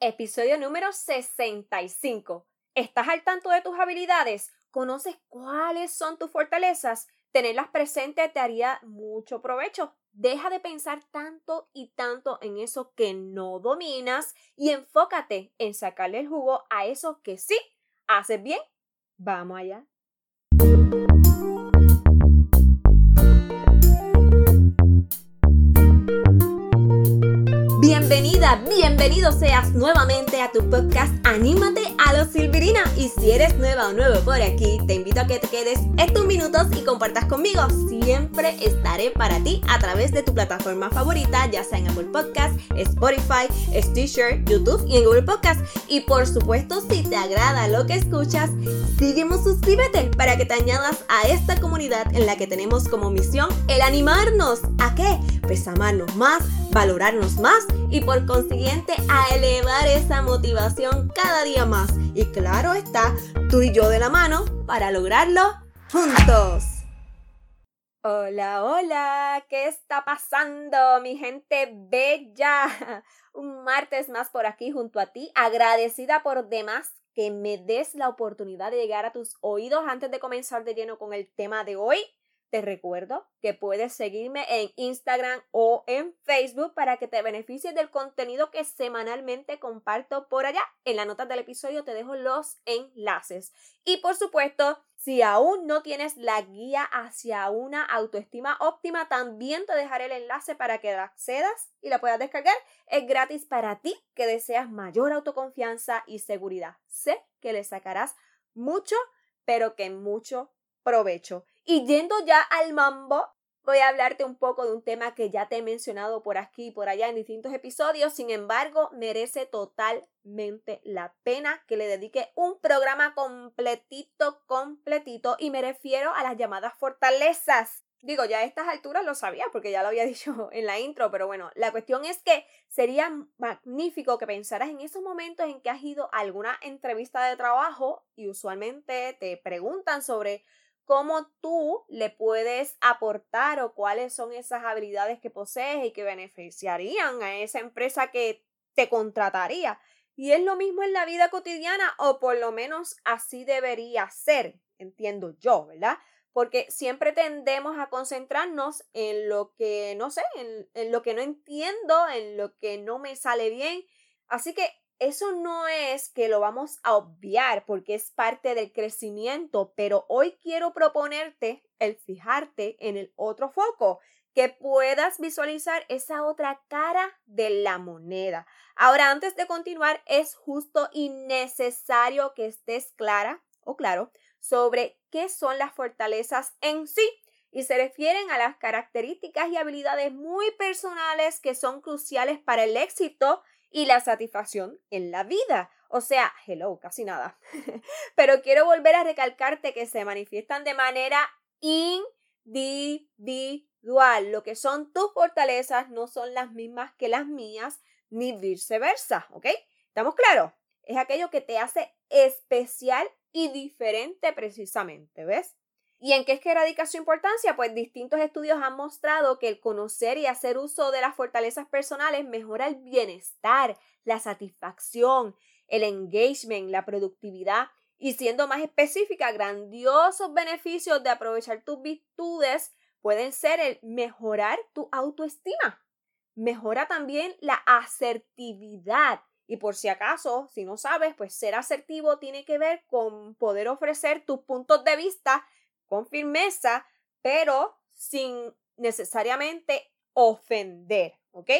Episodio número 65. ¿Estás al tanto de tus habilidades? ¿Conoces cuáles son tus fortalezas? Tenerlas presentes te haría mucho provecho. Deja de pensar tanto y tanto en eso que no dominas y enfócate en sacarle el jugo a eso que sí haces bien. Vamos allá. Bienvenido seas nuevamente a tu podcast Anímate a los Silvirina. Y si eres nueva o nuevo por aquí, te invito a que te quedes estos minutos y compartas conmigo. Siempre estaré para ti a través de tu plataforma favorita, ya sea en Apple Podcast, Spotify, Stitcher, YouTube y en Google Podcast. Y por supuesto, si te agrada lo que escuchas, sígueme suscríbete para que te añadas a esta comunidad en la que tenemos como misión el animarnos. ¿A qué? Pues amarnos más, valorarnos más y por consiguiente a elevar esa motivación cada día más. Y claro está, tú y yo de la mano para lograrlo juntos. Hola, hola, ¿qué está pasando, mi gente bella? Un martes más por aquí junto a ti, agradecida por demás que me des la oportunidad de llegar a tus oídos antes de comenzar de lleno con el tema de hoy. Te recuerdo que puedes seguirme en Instagram o en Facebook para que te beneficies del contenido que semanalmente comparto por allá. En la nota del episodio te dejo los enlaces. Y por supuesto, si aún no tienes la guía hacia una autoestima óptima, también te dejaré el enlace para que la accedas y la puedas descargar. Es gratis para ti que deseas mayor autoconfianza y seguridad. Sé que le sacarás mucho, pero que mucho provecho. Y yendo ya al mambo, voy a hablarte un poco de un tema que ya te he mencionado por aquí y por allá en distintos episodios. Sin embargo, merece totalmente la pena que le dedique un programa completito, completito. Y me refiero a las llamadas fortalezas. Digo, ya a estas alturas lo sabía porque ya lo había dicho en la intro, pero bueno, la cuestión es que sería magnífico que pensaras en esos momentos en que has ido a alguna entrevista de trabajo y usualmente te preguntan sobre cómo tú le puedes aportar o cuáles son esas habilidades que posees y que beneficiarían a esa empresa que te contrataría. Y es lo mismo en la vida cotidiana o por lo menos así debería ser, entiendo yo, ¿verdad? Porque siempre tendemos a concentrarnos en lo que no sé, en, en lo que no entiendo, en lo que no me sale bien. Así que eso no es que lo vamos a obviar porque es parte del crecimiento, pero hoy quiero proponerte el fijarte en el otro foco, que puedas visualizar esa otra cara de la moneda. Ahora, antes de continuar, es justo y necesario que estés clara o claro sobre qué son las fortalezas en sí y se refieren a las características y habilidades muy personales que son cruciales para el éxito y la satisfacción en la vida. O sea, hello, casi nada. Pero quiero volver a recalcarte que se manifiestan de manera individual. Lo que son tus fortalezas no son las mismas que las mías, ni viceversa, ¿ok? ¿Estamos claros? Es aquello que te hace especial y diferente precisamente, ¿ves? ¿Y en qué es que radica su importancia? Pues distintos estudios han mostrado que el conocer y hacer uso de las fortalezas personales mejora el bienestar, la satisfacción, el engagement, la productividad y siendo más específica, grandiosos beneficios de aprovechar tus virtudes pueden ser el mejorar tu autoestima. Mejora también la asertividad. Y por si acaso, si no sabes, pues ser asertivo tiene que ver con poder ofrecer tus puntos de vista con firmeza, pero sin necesariamente ofender, ¿ok?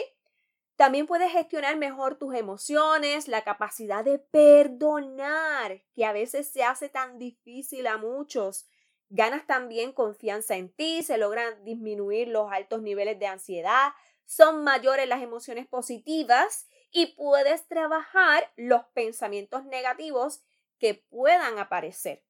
También puedes gestionar mejor tus emociones, la capacidad de perdonar, que a veces se hace tan difícil a muchos. Ganas también confianza en ti, se logran disminuir los altos niveles de ansiedad, son mayores las emociones positivas y puedes trabajar los pensamientos negativos que puedan aparecer.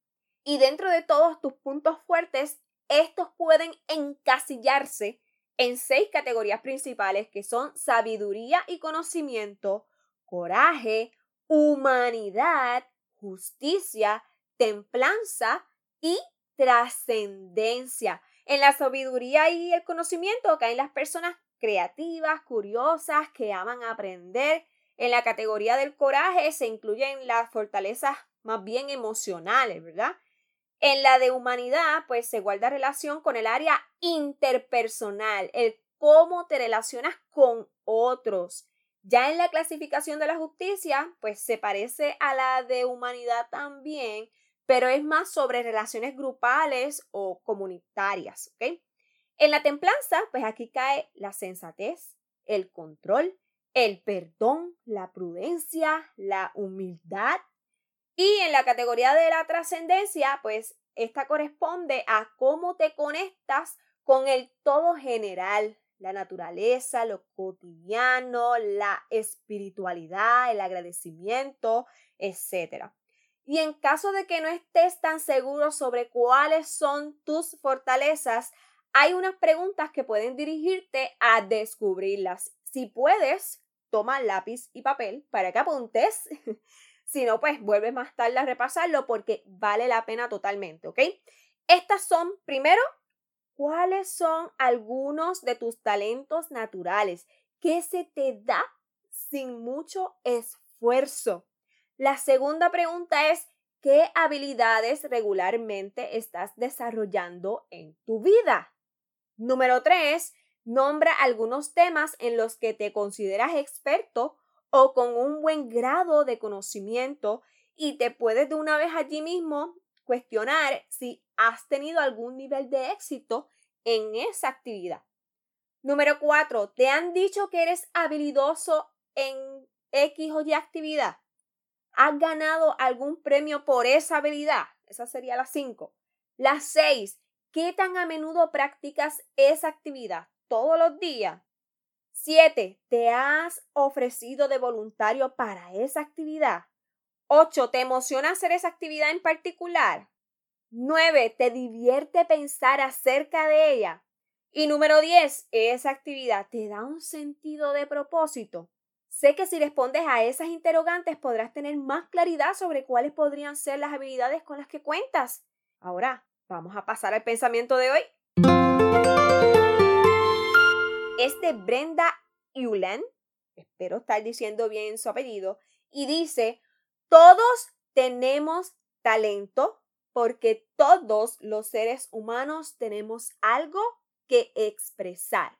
Y dentro de todos tus puntos fuertes, estos pueden encasillarse en seis categorías principales que son sabiduría y conocimiento, coraje, humanidad, justicia, templanza y trascendencia. En la sabiduría y el conocimiento caen las personas creativas, curiosas, que aman aprender. En la categoría del coraje se incluyen las fortalezas más bien emocionales, ¿verdad? En la de humanidad, pues se guarda relación con el área interpersonal, el cómo te relacionas con otros. Ya en la clasificación de la justicia, pues se parece a la de humanidad también, pero es más sobre relaciones grupales o comunitarias, ¿ok? En la templanza, pues aquí cae la sensatez, el control, el perdón, la prudencia, la humildad. Y en la categoría de la trascendencia, pues esta corresponde a cómo te conectas con el todo general, la naturaleza, lo cotidiano, la espiritualidad, el agradecimiento, etc. Y en caso de que no estés tan seguro sobre cuáles son tus fortalezas, hay unas preguntas que pueden dirigirte a descubrirlas. Si puedes, toma lápiz y papel para que apuntes. si no, pues vuelves más tarde a repasarlo porque vale la pena totalmente, ¿ok? Estas son, primero, ¿Cuáles son algunos de tus talentos naturales que se te da sin mucho esfuerzo? La segunda pregunta es, ¿qué habilidades regularmente estás desarrollando en tu vida? Número tres, nombra algunos temas en los que te consideras experto o con un buen grado de conocimiento y te puedes de una vez allí mismo cuestionar si has tenido algún nivel de éxito en esa actividad. Número cuatro, ¿te han dicho que eres habilidoso en X o Y actividad? ¿Has ganado algún premio por esa habilidad? Esa sería la cinco. La seis, ¿qué tan a menudo practicas esa actividad? ¿Todos los días? Siete, ¿te has ofrecido de voluntario para esa actividad? 8. ¿Te emociona hacer esa actividad en particular? 9. ¿Te divierte pensar acerca de ella? Y número 10. ¿Esa actividad te da un sentido de propósito? Sé que si respondes a esas interrogantes podrás tener más claridad sobre cuáles podrían ser las habilidades con las que cuentas. Ahora, vamos a pasar al pensamiento de hoy. Este Brenda Eulen, espero estar diciendo bien su apellido, y dice, todos tenemos talento porque todos los seres humanos tenemos algo que expresar.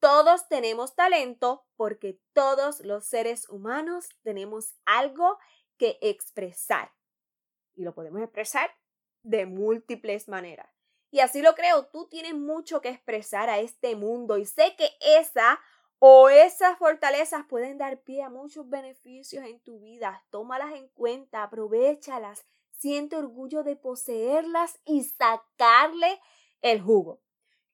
Todos tenemos talento porque todos los seres humanos tenemos algo que expresar. Y lo podemos expresar de múltiples maneras. Y así lo creo, tú tienes mucho que expresar a este mundo y sé que esa o esas fortalezas pueden dar pie a muchos beneficios en tu vida. Tómalas en cuenta, aprovechalas, siente orgullo de poseerlas y sacarle el jugo.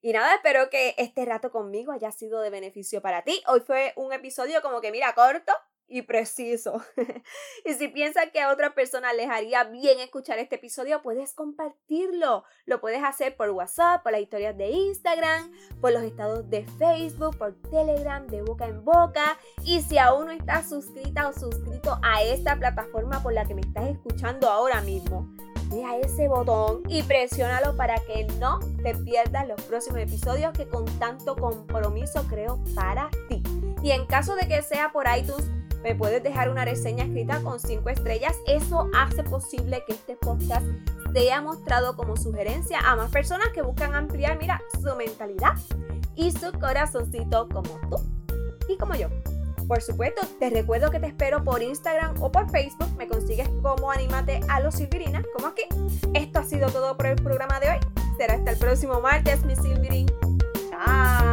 Y nada, espero que este rato conmigo haya sido de beneficio para ti. Hoy fue un episodio como que, mira, corto, y preciso. y si piensas que a otra persona les haría bien escuchar este episodio, puedes compartirlo. Lo puedes hacer por WhatsApp, por las historias de Instagram, por los estados de Facebook, por Telegram, de boca en boca. Y si aún no estás suscrita o suscrito a esta plataforma por la que me estás escuchando ahora mismo, ve a ese botón y presiónalo para que no te pierdas los próximos episodios que con tanto compromiso creo para ti. Y en caso de que sea por iTunes, me puedes dejar una reseña escrita con 5 estrellas. Eso hace posible que este podcast sea mostrado como sugerencia a más personas que buscan ampliar, mira, su mentalidad y su corazoncito como tú y como yo. Por supuesto, te recuerdo que te espero por Instagram o por Facebook. Me consigues como Anímate a los Silvirinas, como aquí. Esto ha sido todo por el programa de hoy. Será hasta el próximo martes, mi Silvirin. Chao.